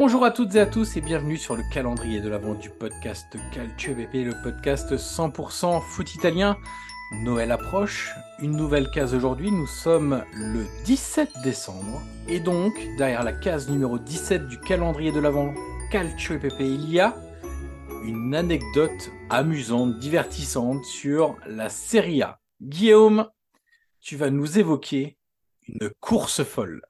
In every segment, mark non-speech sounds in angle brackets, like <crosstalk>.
Bonjour à toutes et à tous et bienvenue sur le calendrier de l'avant du podcast Calcio BP, le podcast 100% foot italien. Noël approche, une nouvelle case aujourd'hui, nous sommes le 17 décembre et donc derrière la case numéro 17 du calendrier de l'avant Calcio PP, il y a une anecdote amusante, divertissante sur la Serie A. Guillaume, tu vas nous évoquer une course folle.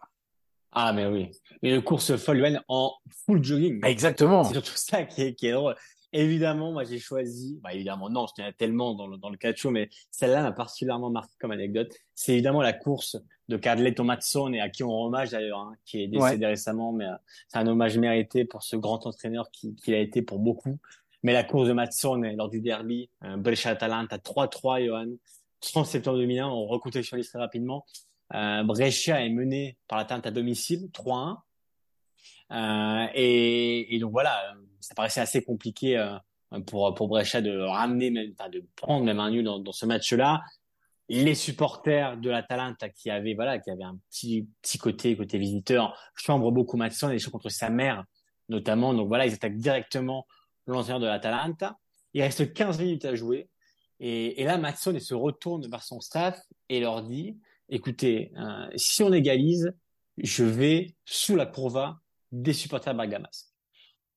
Ah, mais oui. Une course folle en full jogging. Exactement. C'est surtout ça qui est, qui est drôle. Évidemment, moi, j'ai choisi, bah, évidemment, non, je tellement dans le, dans le calcio, mais celle-là m'a particulièrement marqué comme anecdote. C'est évidemment la course de Carletto Mazzone, à qui on rend hommage d'ailleurs, hein, qui est décédé récemment, mais euh, c'est un hommage mérité pour ce grand entraîneur qui, qui a été pour beaucoup. Mais la course de Mazzone lors du derby, euh, Brescia-Atalanta, 3-3, Johan, 30 septembre 2001, on recontextualise très rapidement. Euh, Brescia est mené par l'Atalanta à domicile, 3-1. Euh, et, donc voilà, ça paraissait assez compliqué euh, pour pour Brescia de ramener, même, de prendre même un nul dans, ce match-là. Les supporters de l'Atalanta qui avaient voilà, qui avaient un petit petit côté côté visiteur, chambre beaucoup Matson et les contre sa mère notamment. Donc voilà, ils attaquent directement l'entraîneur de l'Atalanta. Il reste 15 minutes à jouer. Et, et là, Matson se retourne vers son staff et leur dit, écoutez, euh, si on égalise, je vais sous la courva des supporters Bergamas.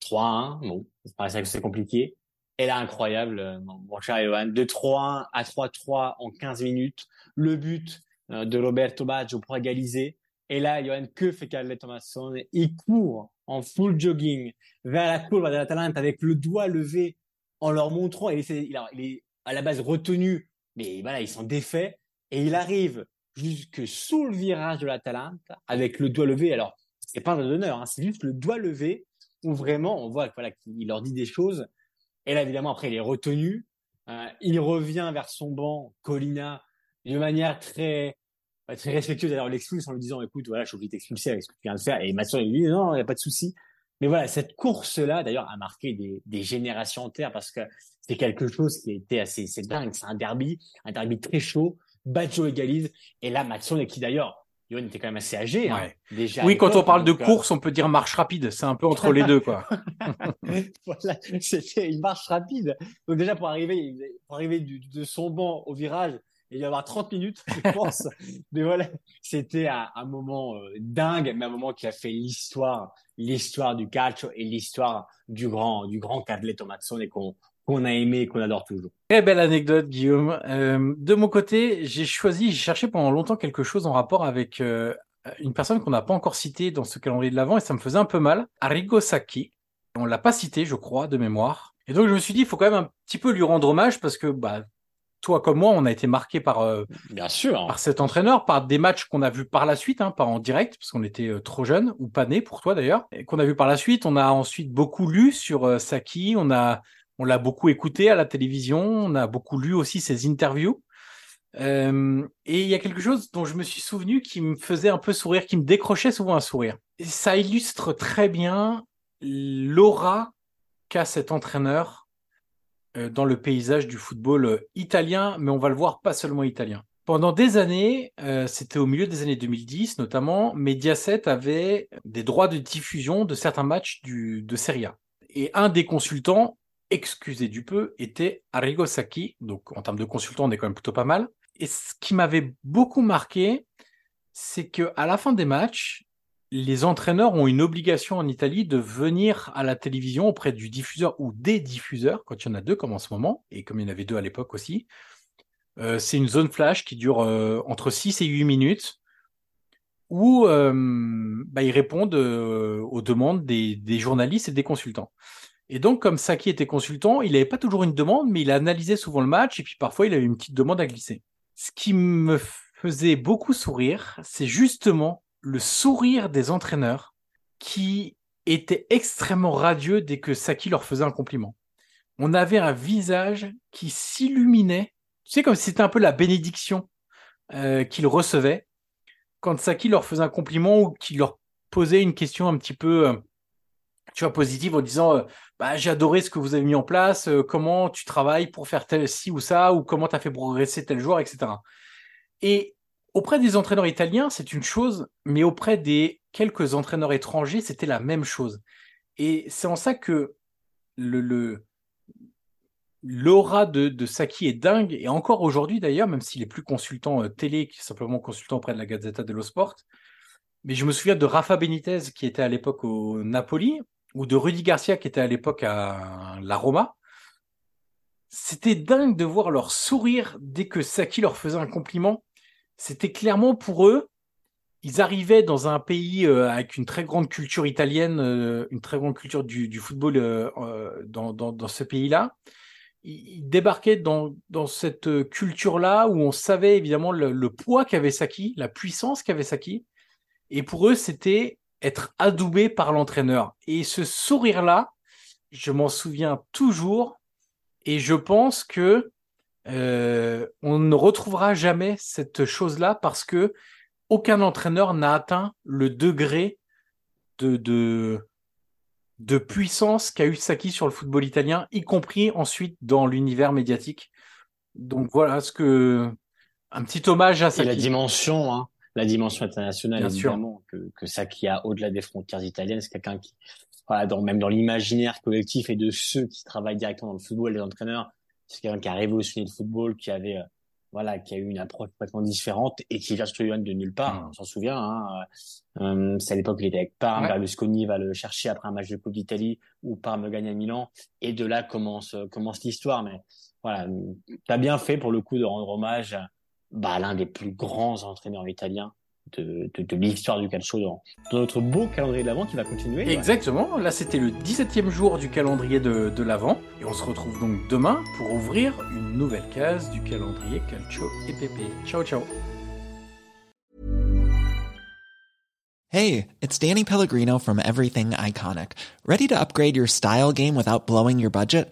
3-1, bon, ça paraît que c'est compliqué. Et là, incroyable, euh, mon cher Johan, de 3-1 à 3-3 en 15 minutes. Le but euh, de Roberto Baggio pour égaliser. Et là, Johan, que fait Carlet Thomasson? Il court en full jogging vers la courbe de l'Atalante avec le doigt levé en leur montrant, il, est à la base retenu, mais voilà, il s'en défait, et il arrive jusque sous le virage de l'Atalante avec le doigt levé. Alors, c'est pas un d'honneur, hein, c'est juste le doigt levé où vraiment on voit voilà, qu'il leur dit des choses. Et là, évidemment, après, il est retenu. Euh, il revient vers son banc, Colina, de manière très, très respectueuse. Alors, l'expulse en lui disant, écoute, voilà, je suis obligé de t'expulser avec ce que tu viens de faire. Et Mathieu, il lui dit, non, il n'y a pas de souci. Mais voilà, cette course-là, d'ailleurs, a marqué des, des générations entières parce que c'est quelque chose qui était assez, c'est dingue. C'est un derby, un derby très chaud. Baggio égalise. Et là, Matson, qui d'ailleurs, Yoann était quand même assez âgé. Hein, déjà oui, quand on parle de euh, course, on peut dire marche rapide. C'est un peu entre les deux, quoi. <laughs> voilà, c'était une marche rapide. Donc déjà pour arriver, pour arriver du, de son banc au virage, il y avoir 30 minutes, je <laughs> pense. mais voilà, c'était un, un, moment euh, dingue, mais un moment qui a fait l'histoire, l'histoire du calcio et l'histoire du grand, du grand Carletto Mazzone et qu'on qu'on a aimé et qu'on adore toujours. Très belle anecdote, Guillaume. Euh, de mon côté, j'ai choisi, j'ai cherché pendant longtemps quelque chose en rapport avec euh, une personne qu'on n'a pas encore citée dans ce calendrier de l'avant et ça me faisait un peu mal. Arrigo Sacchi. On l'a pas cité, je crois, de mémoire. Et donc je me suis dit, il faut quand même un petit peu lui rendre hommage parce que bah toi comme moi, on a été marqué par euh, bien sûr par cet entraîneur, par des matchs qu'on a vus par la suite, hein, pas en direct parce qu'on était euh, trop jeunes ou pas nés pour toi d'ailleurs, et qu'on a vu par la suite. On a ensuite beaucoup lu sur euh, Saki, on a on l'a beaucoup écouté à la télévision, on a beaucoup lu aussi ses interviews. Euh, et il y a quelque chose dont je me suis souvenu qui me faisait un peu sourire, qui me décrochait souvent un sourire. Ça illustre très bien l'aura qu'a cet entraîneur euh, dans le paysage du football euh, italien, mais on va le voir pas seulement italien. Pendant des années, c'était au milieu des années 2010 notamment, Mediaset avait des droits de diffusion de certains matchs de Serie A. Et un des consultants, excusez du peu, était Arrigo Sacchi. Donc en termes de consultant, on est quand même plutôt pas mal. Et ce qui m'avait beaucoup marqué, c'est que à la fin des matchs, les entraîneurs ont une obligation en Italie de venir à la télévision auprès du diffuseur ou des diffuseurs, quand il y en a deux comme en ce moment, et comme il y en avait deux à l'époque aussi. Euh, c'est une zone flash qui dure euh, entre 6 et 8 minutes, où euh, bah, ils répondent aux demandes des, des, journalistes et des consultants. Et donc, comme Saki était consultant, il n'avait pas toujours une demande, mais il analysait souvent le match, et puis parfois il avait une petite demande à glisser. Ce qui me faisait beaucoup sourire, c'est justement le sourire des entraîneurs qui étaient extrêmement radieux dès que Saki leur faisait un compliment. On avait un visage qui s'illuminait, tu sais, comme si c'était un peu la bénédiction euh, qu'ils recevaient. Quand Saki leur faisait un compliment ou qu'il leur posait une question un petit peu, euh, tu vois, positive en disant euh, bah, j'ai adoré ce que vous avez mis en place, euh, comment tu travailles pour faire tel ci ou ça, ou comment tu as fait progresser tel joueur, etc. Et auprès des entraîneurs italiens, c'est une chose, mais auprès des quelques entraîneurs étrangers, c'était la même chose. Et c'est en ça que le, l'aura de, de, Saki est dingue, et encore aujourd'hui d'ailleurs, même s'il est plus consultant euh, télé, qui est simplement consultant auprès de la Gazzetta dello Sport. Mais je me souviens de Rafa Benitez, qui était à l'époque au Napoli, ou de Rudy Garcia qui était à l'époque à la Roma, c'était dingue de voir leur sourire dès que Saki leur faisait un compliment. C'était clairement pour eux, ils arrivaient dans un pays euh, avec une très grande culture italienne, euh, une très grande culture du, football euh, dans, ce pays-là. Ils, débarquaient dans, cette culture-là où on savait évidemment le, le poids qu'avait Saki, la puissance qu'avait Saki. Et pour eux, c'était être adoubé par l'entraîneur. Et ce sourire-là, je m'en souviens toujours. Et je pense que euh, on ne retrouvera jamais cette chose-là parce que aucun entraîneur n'a atteint le degré de, de, de puissance qu'a eu Saki sur le football italien, y compris ensuite dans l'univers médiatique. Donc voilà ce que un petit hommage à Saki. Et la dimension, hein, la dimension internationale, évidemment, que, que ça qui a au-delà des frontières italiennes, c'est quelqu'un qui, voilà, dans, même dans l'imaginaire collectif et de ceux qui travaillent directement dans le football, les entraîneurs, c'est quelqu'un qui a révolutionné le football, qui avait, euh, voilà, qui a eu une approche complètement différente et qui vient de nulle part. Mm. On s'en souvient. Hein, euh, c'est à l'époque il était avec Parme, ouais. Berlusconi va le chercher après un match de Coupe d'Italie où Parme gagne à Milan et de là commence commence l'histoire. Mais voilà, t'as bien fait pour le coup de rendre hommage bah, l'un des plus grands entraîneurs italiens de, de, de l'histoire du calcio dans, dans, notre beau calendrier de l'Avent qui va continuer. Exactement, là c'était le 17e jour du calendrier de, de l'Avent et on se retrouve donc demain pour ouvrir une nouvelle case du calendrier calcio et pépé. Ciao ciao Hey, it's Danny Pellegrino from Everything Iconic. Ready to upgrade your style game without blowing your budget?